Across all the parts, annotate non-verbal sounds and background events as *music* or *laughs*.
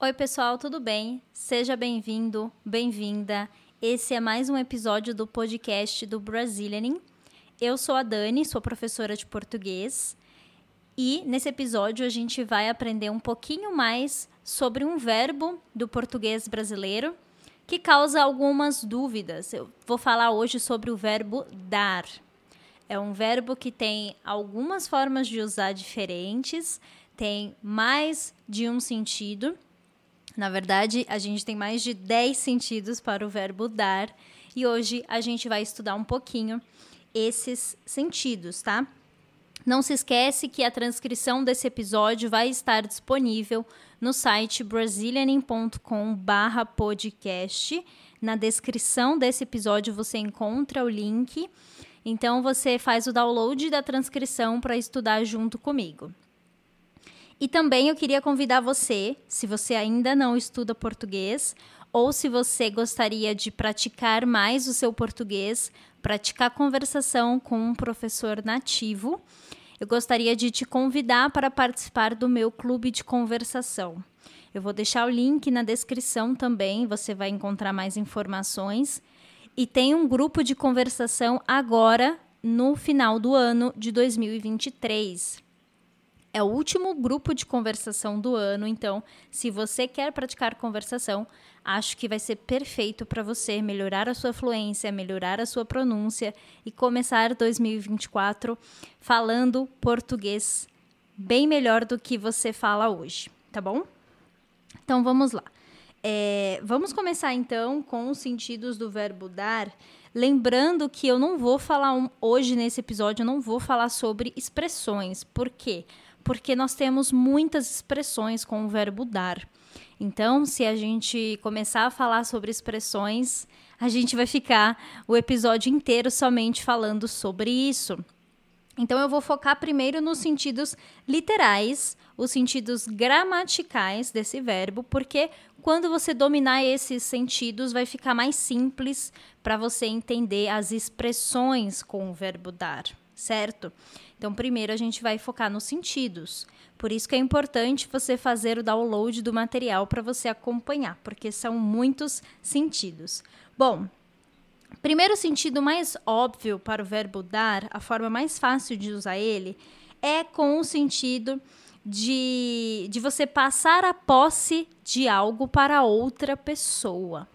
Oi, pessoal, tudo bem? Seja bem-vindo, bem-vinda. Esse é mais um episódio do podcast do Brazilianing. Eu sou a Dani, sou professora de português. E nesse episódio a gente vai aprender um pouquinho mais sobre um verbo do português brasileiro que causa algumas dúvidas. Eu vou falar hoje sobre o verbo dar. É um verbo que tem algumas formas de usar diferentes, tem mais de um sentido. Na verdade, a gente tem mais de 10 sentidos para o verbo dar e hoje a gente vai estudar um pouquinho esses sentidos, tá? Não se esquece que a transcrição desse episódio vai estar disponível no site brasilianing.com/podcast. Na descrição desse episódio você encontra o link. Então você faz o download da transcrição para estudar junto comigo. E também eu queria convidar você, se você ainda não estuda português, ou se você gostaria de praticar mais o seu português, praticar conversação com um professor nativo, eu gostaria de te convidar para participar do meu clube de conversação. Eu vou deixar o link na descrição também, você vai encontrar mais informações. E tem um grupo de conversação agora no final do ano de 2023. É o último grupo de conversação do ano, então, se você quer praticar conversação, acho que vai ser perfeito para você melhorar a sua fluência, melhorar a sua pronúncia e começar 2024 falando português bem melhor do que você fala hoje, tá bom? Então vamos lá. É, vamos começar então com os sentidos do verbo dar. Lembrando que eu não vou falar um, hoje nesse episódio, eu não vou falar sobre expressões. Por quê? Porque nós temos muitas expressões com o verbo dar. Então, se a gente começar a falar sobre expressões, a gente vai ficar o episódio inteiro somente falando sobre isso. Então, eu vou focar primeiro nos sentidos literais, os sentidos gramaticais desse verbo, porque quando você dominar esses sentidos, vai ficar mais simples para você entender as expressões com o verbo dar, certo? Então, primeiro a gente vai focar nos sentidos. Por isso que é importante você fazer o download do material para você acompanhar, porque são muitos sentidos. Bom, primeiro sentido mais óbvio para o verbo dar, a forma mais fácil de usar ele, é com o sentido de, de você passar a posse de algo para outra pessoa.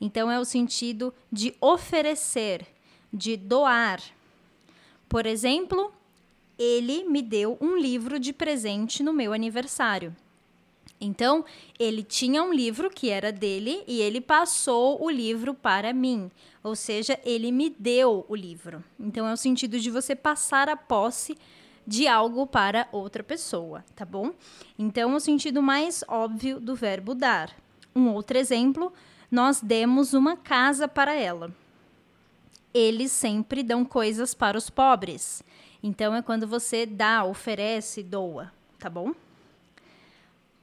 Então, é o sentido de oferecer, de doar. Por exemplo, ele me deu um livro de presente no meu aniversário. Então, ele tinha um livro que era dele e ele passou o livro para mim. Ou seja, ele me deu o livro. Então, é o sentido de você passar a posse de algo para outra pessoa, tá bom? Então, o sentido mais óbvio do verbo dar. Um outro exemplo, nós demos uma casa para ela. Eles sempre dão coisas para os pobres. Então é quando você dá, oferece, doa, tá bom?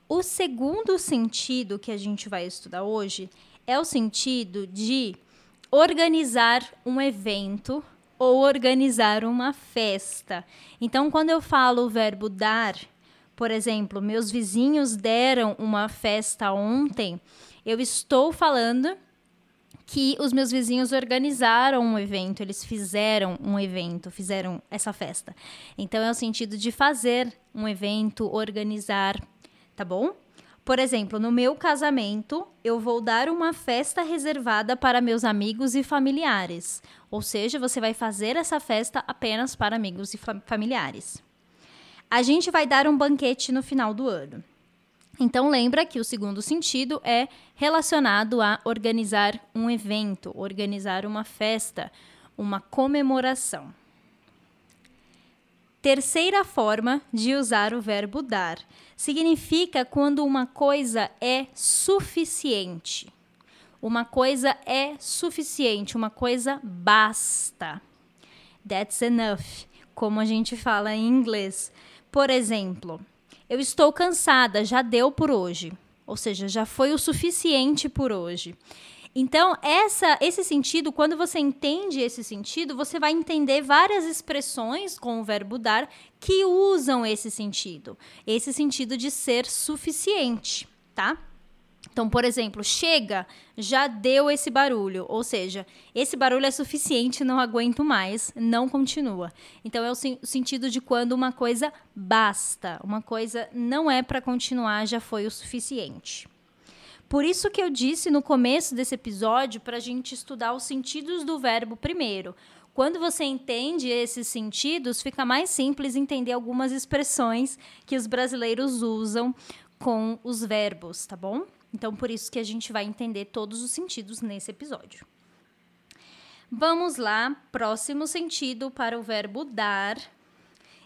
O segundo sentido que a gente vai estudar hoje é o sentido de organizar um evento ou organizar uma festa. Então, quando eu falo o verbo dar, por exemplo, meus vizinhos deram uma festa ontem, eu estou falando que os meus vizinhos organizaram um evento, eles fizeram um evento, fizeram essa festa. Então é o sentido de fazer um evento, organizar, tá bom? Por exemplo, no meu casamento, eu vou dar uma festa reservada para meus amigos e familiares. Ou seja, você vai fazer essa festa apenas para amigos e familiares. A gente vai dar um banquete no final do ano. Então lembra que o segundo sentido é relacionado a organizar um evento, organizar uma festa, uma comemoração. Terceira forma de usar o verbo dar significa quando uma coisa é suficiente. Uma coisa é suficiente, uma coisa basta. That's enough, como a gente fala em inglês. Por exemplo, eu estou cansada, já deu por hoje. Ou seja, já foi o suficiente por hoje. Então, essa, esse sentido, quando você entende esse sentido, você vai entender várias expressões com o verbo dar que usam esse sentido. Esse sentido de ser suficiente, tá? Então, por exemplo, chega, já deu esse barulho, ou seja, esse barulho é suficiente, não aguento mais, não continua. Então, é o, sentido de quando uma coisa basta, uma coisa não é para continuar, já foi o suficiente. Por isso que eu disse no começo desse episódio para a gente estudar os sentidos do verbo primeiro. Quando você entende esses sentidos, fica mais simples entender algumas expressões que os brasileiros usam com os verbos, tá bom? Então, por isso que a gente vai entender todos os sentidos nesse episódio. Vamos lá, próximo sentido para o verbo dar.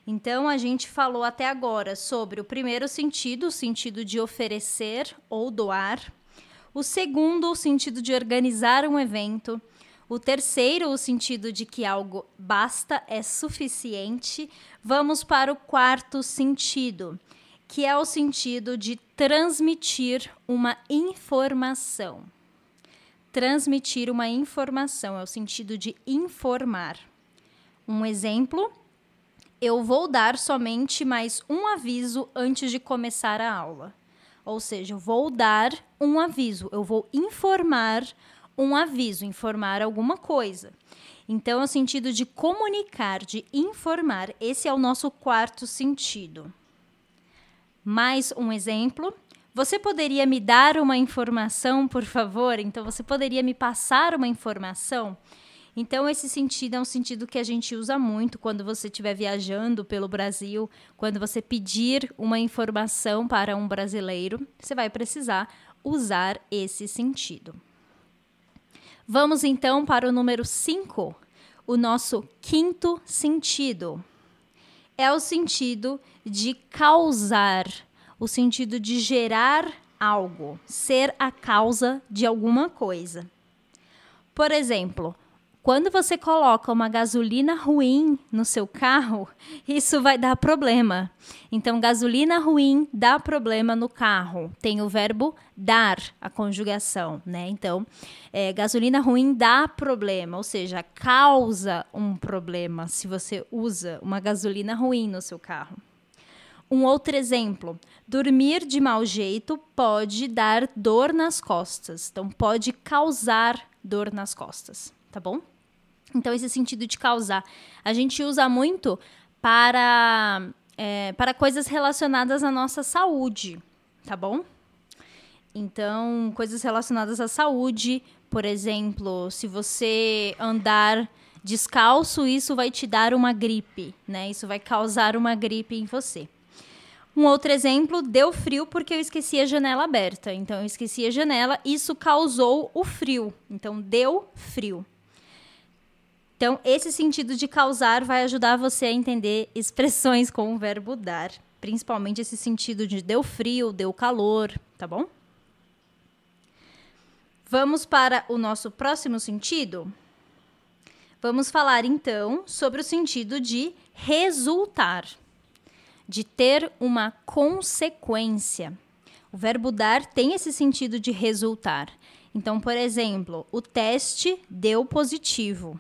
Então, a gente falou até agora sobre o primeiro sentido, o sentido de oferecer ou doar. O segundo, o sentido de organizar um evento. O terceiro, o sentido de que algo basta, é suficiente. Vamos para o quarto sentido, que é o sentido de transmitir uma informação. Transmitir uma informação é o sentido de informar. Um exemplo: eu vou dar somente mais um aviso antes de começar a aula. Ou seja, eu vou dar um aviso, eu vou informar um aviso, informar alguma coisa. Então, é o sentido de comunicar, de informar. Esse é o nosso quarto sentido. Mais um exemplo. Você poderia me dar uma informação, por favor? Então, você poderia me passar uma informação? Então, esse sentido é um sentido que a gente usa muito quando você estiver viajando pelo Brasil, quando você pedir uma informação para um brasileiro, você vai precisar usar esse sentido. Vamos então para o número 5, o nosso quinto sentido. É o sentido de causar, o sentido de gerar algo, ser a causa de alguma coisa. Por exemplo, quando você coloca uma gasolina ruim no seu carro, *laughs* isso vai dar problema. Então, gasolina ruim dá problema no carro. Tem o verbo dar, a conjugação, né? Então, é, gasolina ruim dá problema, ou seja, causa um problema se você usa uma gasolina ruim no seu carro. Um outro exemplo: dormir de mau jeito pode dar dor nas costas. Então, pode causar dor nas costas, tá bom? Então, esse sentido de causar. A gente usa muito para, é, para coisas relacionadas à nossa saúde, tá bom? Então, coisas relacionadas à saúde, por exemplo, se você andar descalço, isso vai te dar uma gripe, né? Isso vai causar uma gripe em você. Um outro exemplo, deu frio porque eu esqueci a janela aberta. Então, eu esqueci a janela, isso causou o frio. Então, deu frio. Então, esse sentido de causar vai ajudar você a entender *laughs* expressões com o verbo dar, principalmente esse sentido de deu frio, deu calor, tá bom? Vamos para o nosso próximo sentido? Vamos falar então sobre o sentido de resultar, de ter uma consequência. O verbo dar tem esse sentido de resultar. Então, por exemplo, o teste deu positivo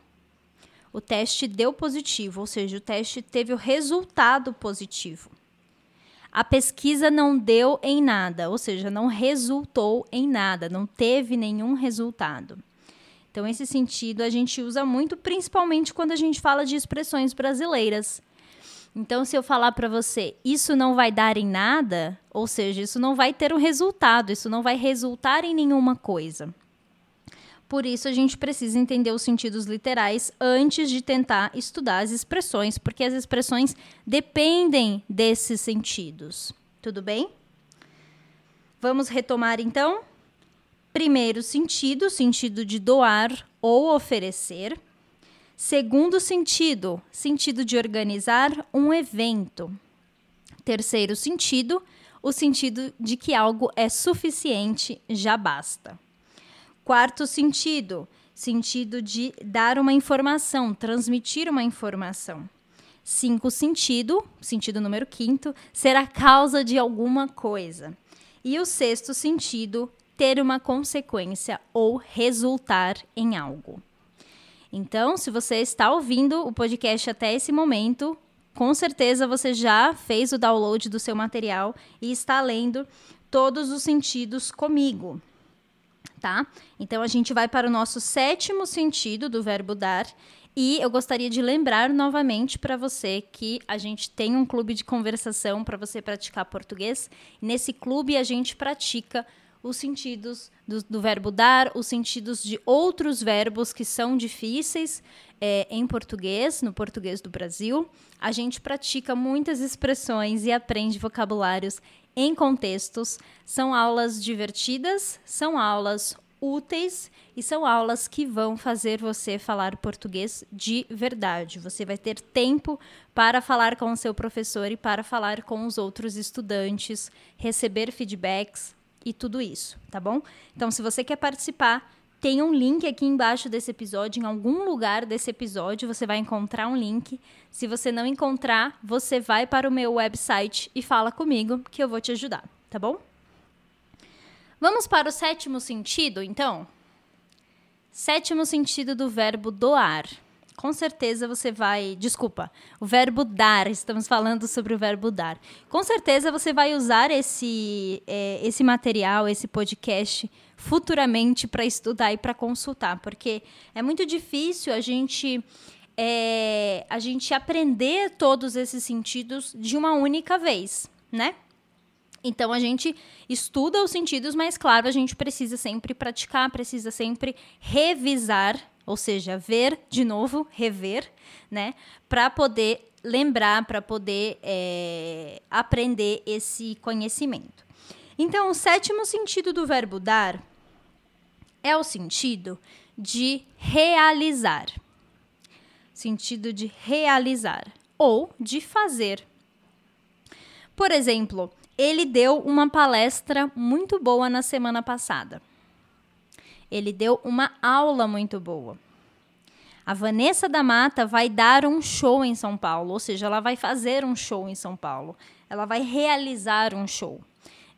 o teste deu positivo, ou seja, o teste teve o resultado positivo. A pesquisa não deu em nada, ou seja, não resultou em nada, não teve nenhum resultado. Então, esse sentido a gente usa muito, principalmente quando a gente fala de expressões brasileiras. Então, se eu falar para você, isso não vai dar em nada, ou seja, isso não vai ter um resultado, isso não vai resultar em nenhuma coisa. Por isso, a gente precisa entender os sentidos literais antes de tentar estudar as expressões, porque as expressões dependem desses sentidos. Tudo bem? Vamos retomar então? Primeiro sentido, sentido de doar ou oferecer. Segundo sentido, sentido de organizar um evento. Terceiro sentido, o sentido de que algo é suficiente, já basta. Quarto sentido, sentido de dar uma informação, transmitir uma informação. Cinco sentido, sentido número quinto, ser a causa de alguma coisa. E o sexto sentido, ter uma consequência ou resultar em algo. Então, se você está ouvindo o podcast até esse momento, com certeza você já fez o download do seu material e está lendo todos os sentidos comigo, tá? Então a gente vai para o nosso sétimo sentido do verbo dar. E eu gostaria de lembrar novamente para você que a gente tem um clube de conversação para você praticar português. Nesse clube a gente pratica os sentidos do, do, verbo dar, os sentidos de outros verbos que são difíceis é, em português, no português do Brasil. A gente pratica muitas expressões e aprende vocabulários em contextos. São aulas divertidas, são aulas úteis e são aulas que vão fazer você falar português de verdade. Você vai ter tempo para falar com o seu professor e para falar com os outros estudantes, receber feedbacks, e tudo isso, tá bom? Então, se você quer participar, tem um link aqui embaixo desse episódio, em algum lugar desse episódio você vai encontrar um link. Se você não encontrar, você vai para o meu website e fala comigo que eu vou te ajudar, tá bom? Vamos para o sétimo sentido, então? Sétimo sentido do verbo doar com certeza você vai. Desculpa, o verbo dar, estamos falando sobre o verbo dar. Com certeza você vai usar esse, é, esse material, esse podcast, futuramente para estudar e para consultar, porque é muito difícil a gente. É, a gente aprender todos esses sentidos de uma única vez, né? Então a gente estuda os sentidos, mas claro, a gente precisa sempre praticar, precisa sempre revisar ou seja, ver de novo, rever, né, para poder lembrar, para poder é, aprender esse conhecimento. Então, o sétimo sentido do verbo dar é o sentido de realizar. Sentido de realizar ou de fazer. Por exemplo, ele deu uma palestra muito boa na semana passada. Ele deu uma aula muito boa. A Vanessa da Mata vai dar um show em São Paulo, ou seja, ela vai fazer um show em São Paulo. Ela vai realizar um show.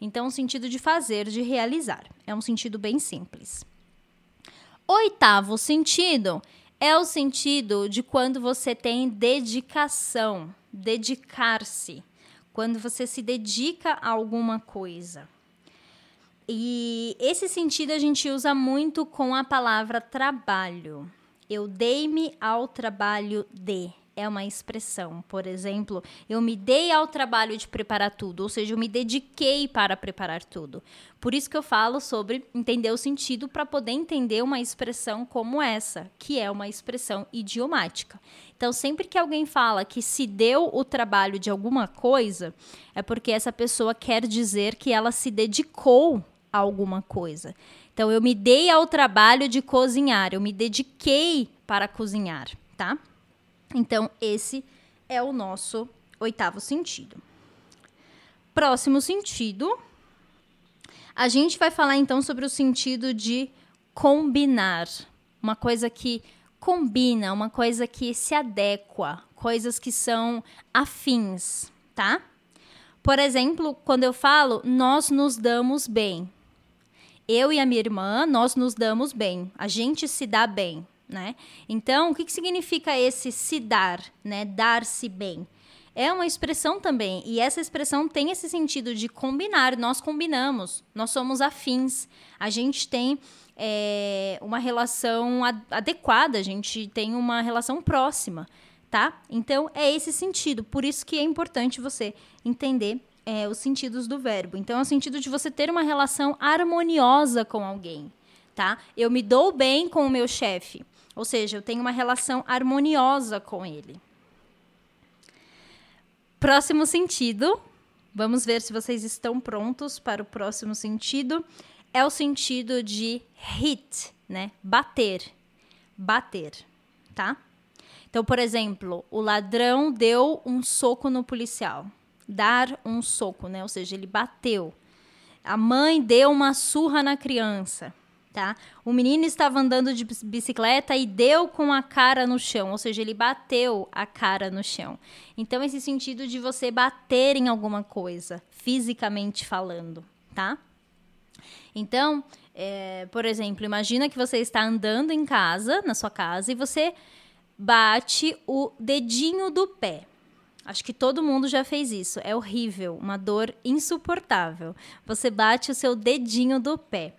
Então, o sentido de fazer, de realizar. É um sentido bem simples. Oitavo sentido é o sentido de quando você tem dedicação, dedicar-se. Quando você se dedica a alguma coisa. E esse sentido a gente usa muito com a palavra trabalho. Eu dei-me ao trabalho de. É uma expressão. Por exemplo, eu me dei ao trabalho de preparar tudo, ou seja, eu me dediquei para preparar tudo. Por isso que eu falo sobre entender o sentido para poder entender uma expressão como essa, que é uma expressão idiomática. Então, sempre que alguém fala que se deu o trabalho de alguma coisa, é porque essa pessoa quer dizer que ela se dedicou alguma coisa. Então, eu me dei ao trabalho de cozinhar, eu me dediquei para cozinhar, tá? Então, esse é o nosso oitavo sentido. Próximo sentido, a gente vai falar então sobre o sentido de combinar. Uma coisa que combina, uma coisa que se adequa, coisas que são afins, tá? Por exemplo, quando eu falo nós nos damos bem, eu e a minha irmã, nós nos damos bem, a gente se dá bem, né? Então, o que, que significa esse se dar, né? Dar-se bem? É uma expressão também, e essa expressão tem esse sentido de combinar, nós combinamos, nós somos afins, a gente tem é, uma relação adequada, a gente tem uma relação próxima, tá? Então, é esse sentido, por isso que é importante você entender é, os sentidos do verbo. Então, é o sentido de você ter uma relação harmoniosa com alguém, tá? Eu me dou bem com o meu chefe, ou seja, eu tenho uma relação harmoniosa com ele. Próximo sentido, vamos ver se vocês estão prontos para o próximo sentido. É o sentido de hit, né? Bater. Bater, tá? Então, por exemplo, o ladrão deu um soco no policial dar um soco, né? Ou seja, ele bateu. A mãe deu uma surra na criança, tá? O menino estava andando de bicicleta e deu com a cara no chão, ou seja, ele bateu a cara no chão. Então, esse sentido de você bater em alguma coisa, fisicamente falando, tá? Então, é, por exemplo, imagina que você está andando em casa, na sua casa, e você bate o dedinho do pé Acho que todo mundo já fez isso. É horrível, uma dor insuportável. Você bate o seu dedinho do pé.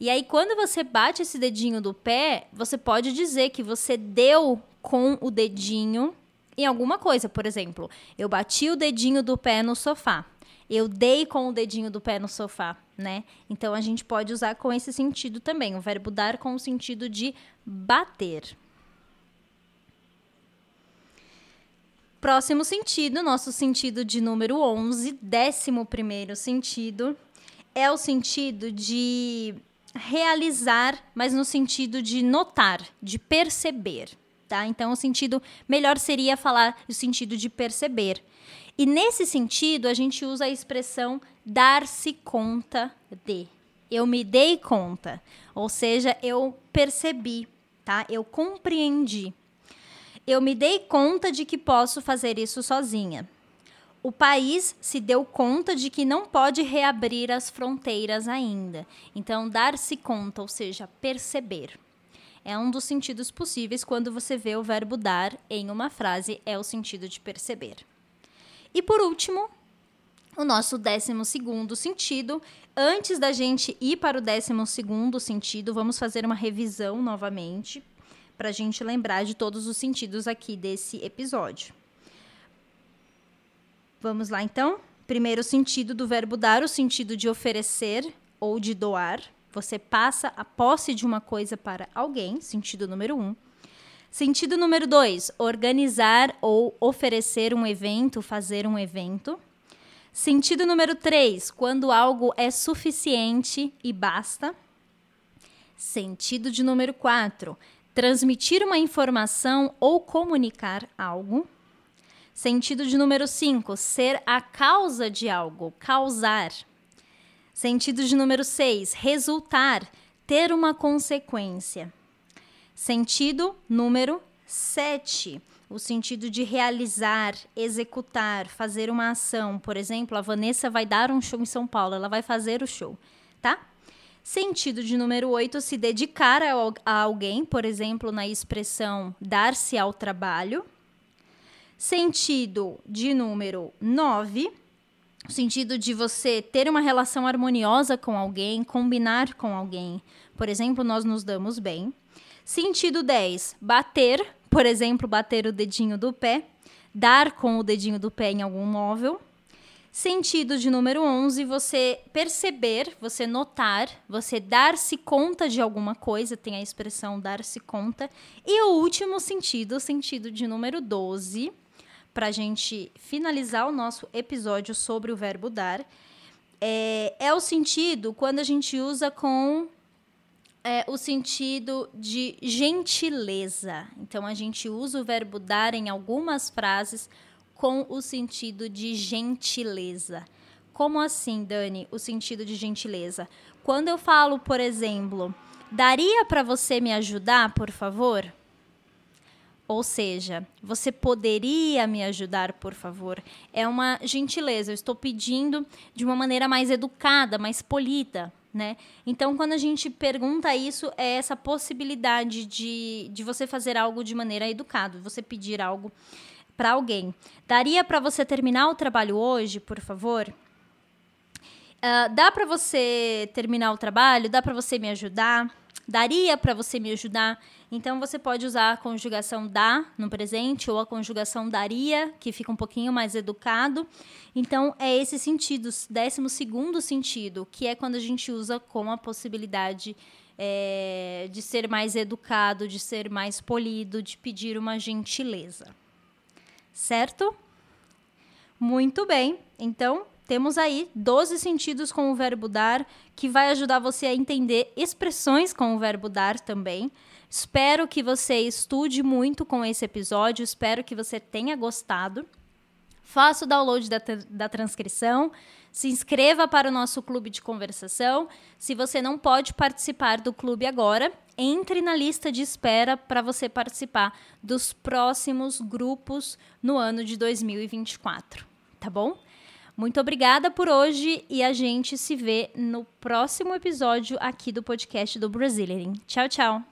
E aí, quando você bate esse dedinho do pé, você pode dizer que você deu com o dedinho em alguma coisa. Por exemplo, eu bati o dedinho do pé no sofá. Eu dei com o dedinho do pé no sofá, né? Então a gente pode usar com esse sentido também, o verbo dar com o sentido de bater. Próximo sentido, nosso sentido de número 11, décimo primeiro sentido, é o sentido de realizar, mas no sentido de notar, de perceber, tá? Então, o sentido melhor seria falar o sentido de perceber. E nesse sentido, a gente usa a expressão dar-se conta de. Eu me dei conta, ou seja, eu percebi, tá? Eu compreendi eu me dei conta de que posso fazer isso sozinha. O país se deu conta de que não pode reabrir as fronteiras ainda. Então, dar-se conta, ou seja, perceber. É um dos sentidos possíveis quando você vê o verbo dar em uma frase, é o sentido de perceber. E por último, o nosso décimo segundo sentido. Antes da gente ir para o décimo segundo sentido, vamos fazer uma revisão novamente para a gente lembrar de todos os sentidos aqui desse episódio. Vamos lá, então? Primeiro sentido do verbo dar, o sentido de oferecer ou de doar. Você passa a posse de uma coisa para alguém, sentido número um. Sentido número dois, organizar ou oferecer um evento, fazer um evento. Sentido número três, quando algo é suficiente e basta. Sentido de número quatro, transmitir uma informação ou comunicar algo. Sentido de número 5, ser a causa de algo, causar. Sentido de número 6, resultar, ter uma consequência. Sentido número 7, o sentido de realizar, executar, fazer uma ação. Por exemplo, a Vanessa vai dar um show em São Paulo, ela vai fazer o show, tá? Sentido de número 8, se dedicar a, a alguém, por exemplo, na expressão dar-se ao trabalho. Sentido de número 9, o sentido de você ter uma relação harmoniosa com alguém, combinar com alguém. Por exemplo, nós nos damos bem. Sentido 10, bater, por exemplo, bater o dedinho do pé, dar com o dedinho do pé em algum móvel. Sentido de número 11, você perceber, você notar, você dar-se conta de alguma coisa, tem a expressão dar-se conta. E o último sentido, o sentido de número 12, para a gente finalizar o nosso episódio sobre o verbo dar, é, é o sentido quando a gente usa com é, o sentido de gentileza. Então, a gente usa o verbo dar em algumas frases com o sentido de gentileza. Como assim, Dani, o sentido de gentileza? Quando eu falo, por exemplo, daria para você me ajudar, por favor? Ou seja, você poderia me ajudar, por favor? É uma gentileza. Eu estou pedindo de uma maneira mais educada, mais polida, né? Então, quando a gente pergunta isso, é essa possibilidade de, de você fazer algo de maneira educada, você pedir algo para alguém. Daria para você terminar o trabalho hoje, por favor? Uh, dá para você terminar o trabalho? Dá para você me ajudar? Daria para você me ajudar? Então você pode usar a conjugação dá no presente ou a conjugação daria, que fica um pouquinho mais educado. Então é esse sentido, décimo segundo sentido, que é quando a gente usa com a possibilidade é, de ser mais educado, de ser mais polido, de pedir uma gentileza certo? Muito bem. Então, temos aí 12 sentidos com o verbo dar, que vai ajudar você a entender expressões com o verbo dar também. Espero que você estude muito com esse episódio, espero que você tenha gostado. Faça o download da, da transcrição, se inscreva para o nosso clube de conversação. Se você não pode participar do clube agora, entre na lista de espera para você participar dos próximos grupos no ano de 2024, tá bom? Muito obrigada por hoje e a gente se vê no próximo episódio aqui do podcast do Brazilian. Tchau, tchau!